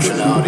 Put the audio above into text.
Rationality.